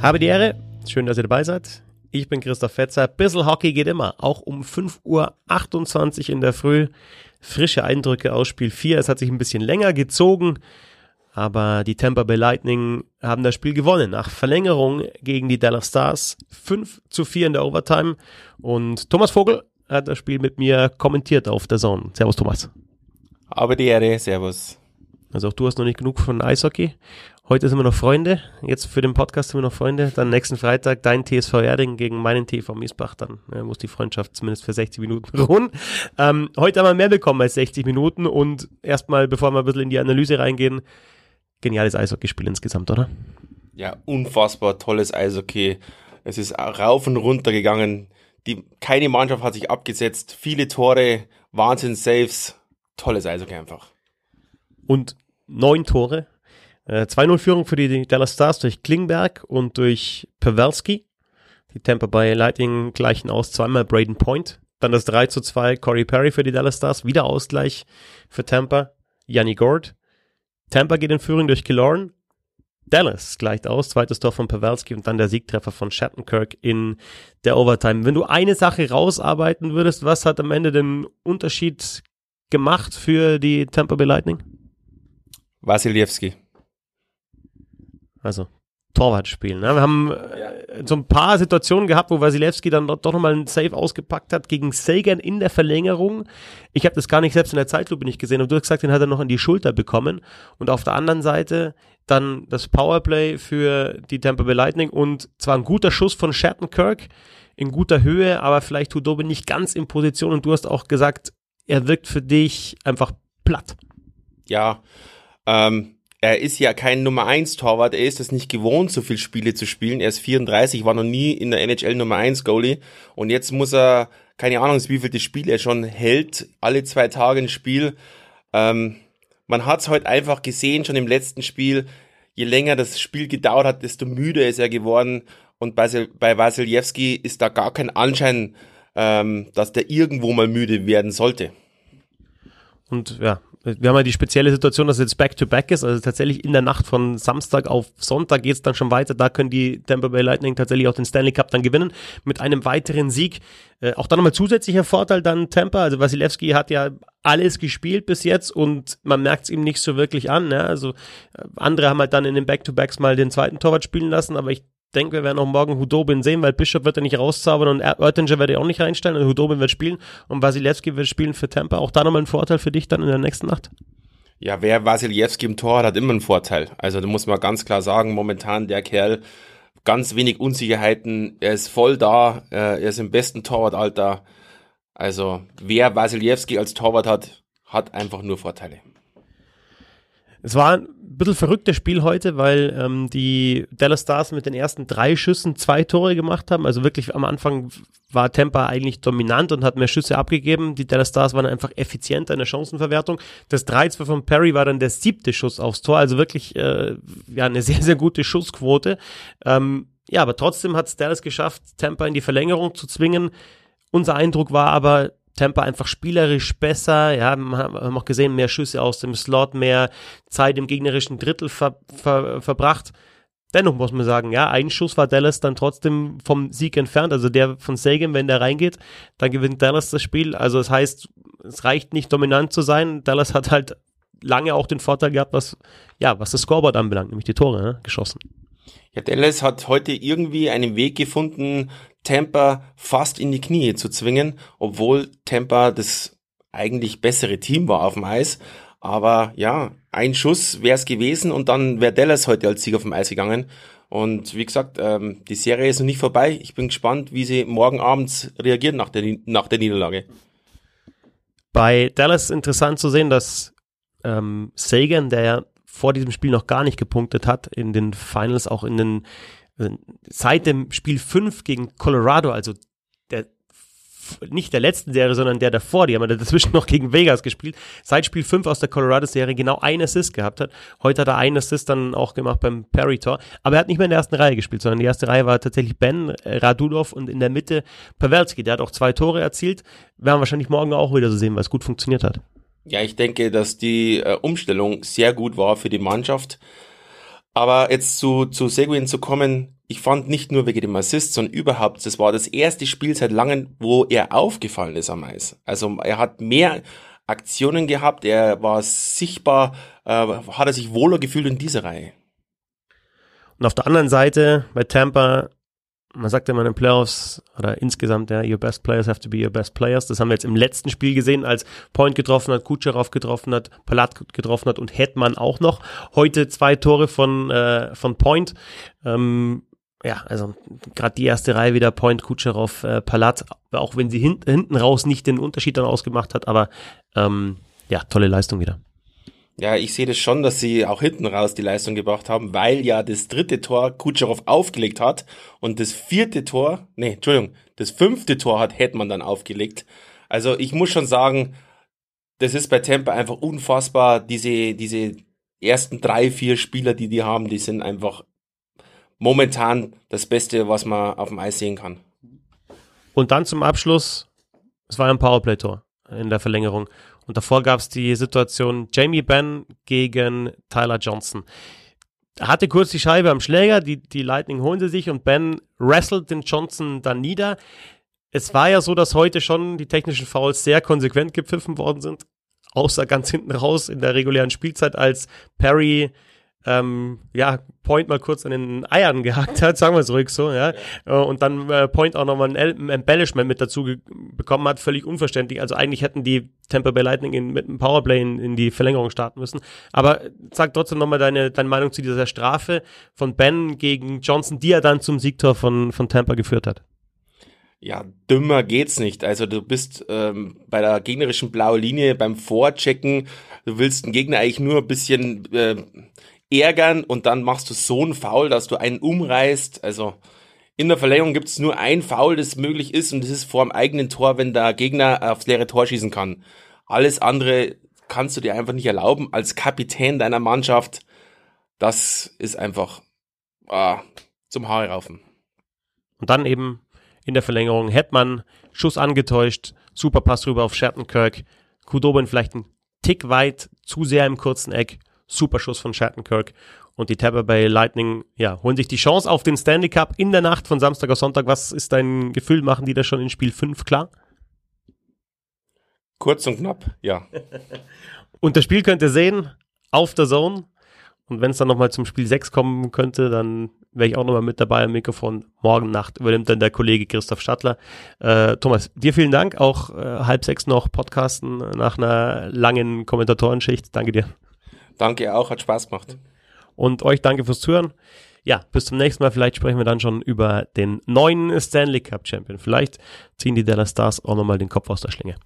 Habe die Ehre. Schön, dass ihr dabei seid. Ich bin Christoph Fetzer. Bissl Hockey geht immer. Auch um 5.28 Uhr in der Früh. Frische Eindrücke aus Spiel 4. Es hat sich ein bisschen länger gezogen. Aber die Tampa Bay Lightning haben das Spiel gewonnen. Nach Verlängerung gegen die Dallas Stars. 5 zu 4 in der Overtime. Und Thomas Vogel hat das Spiel mit mir kommentiert auf der Zone. Servus, Thomas. Aber die Ehre. Servus. Also auch du hast noch nicht genug von Eishockey. Heute sind wir noch Freunde. Jetzt für den Podcast sind wir noch Freunde. Dann nächsten Freitag dein TSV Erding gegen meinen TV Miesbach. Dann ja, muss die Freundschaft zumindest für 60 Minuten ruhen. Ähm, heute haben wir mehr bekommen als 60 Minuten. Und erstmal, bevor wir ein bisschen in die Analyse reingehen, geniales Eishockeyspiel insgesamt, oder? Ja, unfassbar tolles Eishockey. Es ist rauf und runter gegangen. Die, keine Mannschaft hat sich abgesetzt. Viele Tore, Wahnsinn Saves. Tolles Eishockey einfach. Und neun Tore 2-0-Führung äh, für die Dallas Stars durch Klingberg und durch Pavelski. Die Tampa Bay Lightning gleichen aus, zweimal Braden Point. Dann das 3 zu 2 Corey Perry für die Dallas Stars. Wieder Ausgleich für Tampa. Yanni Gord. Tampa geht in Führung durch Killorn. Dallas gleicht aus, zweites Tor von Pavelski und dann der Siegtreffer von Shattenkirk in der Overtime. Wenn du eine Sache rausarbeiten würdest, was hat am Ende den Unterschied gemacht für die Tampa Bay Lightning? Wasiliewski. Also Torwart spielen. Ne? Wir haben äh, so ein paar Situationen gehabt, wo Wasilewski dann doch nochmal einen Save ausgepackt hat gegen Sagan in der Verlängerung. Ich habe das gar nicht selbst in der Zeitlupe nicht gesehen und du hast gesagt, den hat er noch in die Schulter bekommen. Und auf der anderen Seite dann das Powerplay für die Tampa Bay Lightning und zwar ein guter Schuss von Shattenkirk in guter Höhe, aber vielleicht Hudobe nicht ganz in Position und du hast auch gesagt, er wirkt für dich einfach platt. Ja, ähm, er ist ja kein Nummer 1 Torwart, er ist es nicht gewohnt, so viele Spiele zu spielen. Er ist 34, war noch nie in der NHL Nummer 1 Goalie und jetzt muss er, keine Ahnung, wie viel das Spiel er schon hält, alle zwei Tage ein Spiel. Ähm, man hat es heute einfach gesehen, schon im letzten Spiel, je länger das Spiel gedauert hat, desto müder ist er geworden und bei, bei Wasiljewski ist da gar kein Anschein, ähm, dass der irgendwo mal müde werden sollte. Und ja, wir haben ja die spezielle Situation, dass es jetzt Back-to-Back -back ist, also tatsächlich in der Nacht von Samstag auf Sonntag geht es dann schon weiter, da können die Tampa Bay Lightning tatsächlich auch den Stanley Cup dann gewinnen mit einem weiteren Sieg. Äh, auch dann nochmal zusätzlicher Vorteil dann Tampa, also Wasilewski hat ja alles gespielt bis jetzt und man merkt es ihm nicht so wirklich an, ne? also äh, andere haben halt dann in den Back-to-Backs mal den zweiten Torwart spielen lassen, aber ich denke, wir werden auch morgen Hudobin sehen, weil Bishop wird er nicht rauszaubern und Oettinger wird er auch nicht reinstellen und Hudobin wird spielen und Wasilewski wird spielen für Tampa. Auch da nochmal ein Vorteil für dich dann in der nächsten Nacht? Ja, wer Wasilewski im Tor hat, hat immer einen Vorteil. Also da muss man ganz klar sagen, momentan der Kerl ganz wenig Unsicherheiten, er ist voll da, äh, er ist im besten Torwartalter. Also wer Wasilewski als Torwart hat, hat einfach nur Vorteile. Es war ein bisschen verrücktes Spiel heute, weil ähm, die Dallas Stars mit den ersten drei Schüssen zwei Tore gemacht haben. Also wirklich am Anfang war Tampa eigentlich dominant und hat mehr Schüsse abgegeben. Die Dallas Stars waren einfach effizienter in der Chancenverwertung. Das 3-2 von Perry war dann der siebte Schuss aufs Tor. Also wirklich äh, ja eine sehr, sehr gute Schussquote. Ähm, ja, aber trotzdem hat es Dallas geschafft, Tampa in die Verlängerung zu zwingen. Unser Eindruck war aber, Tampa einfach spielerisch besser. Ja, wir haben auch gesehen, mehr Schüsse aus dem Slot, mehr Zeit im gegnerischen Drittel ver, ver, verbracht. Dennoch muss man sagen, ja, ein Schuss war Dallas dann trotzdem vom Sieg entfernt. Also der von Sagan, wenn der reingeht, dann gewinnt Dallas das Spiel. Also das heißt, es reicht nicht dominant zu sein. Dallas hat halt lange auch den Vorteil gehabt, was, ja, was das Scoreboard anbelangt, nämlich die Tore ne, geschossen. Ja, Dallas hat heute irgendwie einen Weg gefunden, Tampa fast in die Knie zu zwingen, obwohl Tampa das eigentlich bessere Team war auf dem Eis. Aber ja, ein Schuss wäre es gewesen und dann wäre Dallas heute als Sieger vom Eis gegangen. Und wie gesagt, ähm, die Serie ist noch nicht vorbei. Ich bin gespannt, wie sie morgen abends reagieren nach der, nach der Niederlage. Bei Dallas interessant zu sehen, dass ähm, Sagan, der ja vor diesem Spiel noch gar nicht gepunktet hat, in den Finals, auch in den seit dem Spiel 5 gegen Colorado, also der nicht der letzten Serie, sondern der davor, die haben ja dazwischen noch gegen Vegas gespielt, seit Spiel 5 aus der Colorado-Serie genau einen Assist gehabt hat. Heute hat er einen Assist dann auch gemacht beim Perry-Tor, aber er hat nicht mehr in der ersten Reihe gespielt, sondern die erste Reihe war tatsächlich Ben äh, Radulov und in der Mitte Pavelski, der hat auch zwei Tore erzielt. Werden wahrscheinlich morgen auch wieder so sehen, weil es gut funktioniert hat. Ja, ich denke, dass die äh, Umstellung sehr gut war für die Mannschaft. Aber jetzt zu, zu Seguin zu kommen, ich fand nicht nur wegen dem Assist, sondern überhaupt, das war das erste Spiel seit langem, wo er aufgefallen ist am Eis. Also er hat mehr Aktionen gehabt, er war sichtbar, äh, hat er sich wohler gefühlt in dieser Reihe. Und auf der anderen Seite bei Tampa, man sagt immer in den Playoffs oder insgesamt, ja, your best players have to be your best players. Das haben wir jetzt im letzten Spiel gesehen, als Point getroffen hat, Kutscherow getroffen hat, Palat getroffen hat und Hetman auch noch. Heute zwei Tore von, äh, von Point. Ähm, ja, also gerade die erste Reihe wieder Point, Kutscherow, äh, Palat, auch wenn sie hin, hinten raus nicht den Unterschied dann ausgemacht hat, aber ähm, ja, tolle Leistung wieder. Ja, ich sehe das schon, dass sie auch hinten raus die Leistung gebracht haben, weil ja das dritte Tor Kutscherow aufgelegt hat und das vierte Tor, nee, Entschuldigung, das fünfte Tor hat Hetman dann aufgelegt. Also ich muss schon sagen, das ist bei Tampa einfach unfassbar. Diese, diese ersten drei, vier Spieler, die die haben, die sind einfach momentan das Beste, was man auf dem Eis sehen kann. Und dann zum Abschluss, es war ein Powerplay-Tor in der Verlängerung. Und davor gab es die Situation Jamie Benn gegen Tyler Johnson. Hatte kurz die Scheibe am Schläger, die, die Lightning holen sie sich und Ben wrestelt den Johnson dann nieder. Es war ja so, dass heute schon die technischen Fouls sehr konsequent gepfiffen worden sind, außer ganz hinten raus in der regulären Spielzeit, als Perry ähm, ja, Point mal kurz an den Eiern gehackt hat, sagen wir es ruhig so, ja. ja. Und dann äh, Point auch nochmal ein, Embellishment mit dazu bekommen hat, völlig unverständlich. Also eigentlich hätten die Tampa Bay Lightning in, mit einem Powerplay in, in die Verlängerung starten müssen. Aber sag trotzdem nochmal deine, deine Meinung zu dieser Strafe von Ben gegen Johnson, die er dann zum Siegtor von, von Tampa geführt hat. Ja, dümmer geht's nicht. Also du bist ähm, bei der gegnerischen blauen Linie beim Vorchecken, du willst den Gegner eigentlich nur ein bisschen äh, ärgern und dann machst du so einen Foul, dass du einen umreißt. Also in der Verlängerung gibt es nur ein Foul, das möglich ist und das ist vor dem eigenen Tor, wenn der Gegner aufs leere Tor schießen kann. Alles andere kannst du dir einfach nicht erlauben als Kapitän deiner Mannschaft. Das ist einfach ah, zum Haare raufen. Und dann eben in der Verlängerung Hetman, Schuss angetäuscht, super Pass rüber auf Shattenkirk, Kudobin vielleicht ein Tick weit, zu sehr im kurzen Eck Super Schuss von Shattenkirk. Und die Tampa Bay Lightning, ja, holen sich die Chance auf den Stanley Cup in der Nacht von Samstag auf Sonntag. Was ist dein Gefühl? Machen die das schon in Spiel 5 klar? Kurz und knapp, ja. und das Spiel könnt ihr sehen auf der Zone. Und wenn es dann nochmal zum Spiel 6 kommen könnte, dann wäre ich auch nochmal mit dabei am Mikrofon. Morgen Nacht übernimmt dann der Kollege Christoph Stadler. Äh, Thomas, dir vielen Dank. Auch äh, halb sechs noch Podcasten nach einer langen Kommentatorenschicht. Danke dir. Danke auch, hat Spaß gemacht. Und euch danke fürs Zuhören. Ja, bis zum nächsten Mal. Vielleicht sprechen wir dann schon über den neuen Stanley Cup Champion. Vielleicht ziehen die Dallas Stars auch nochmal den Kopf aus der Schlinge.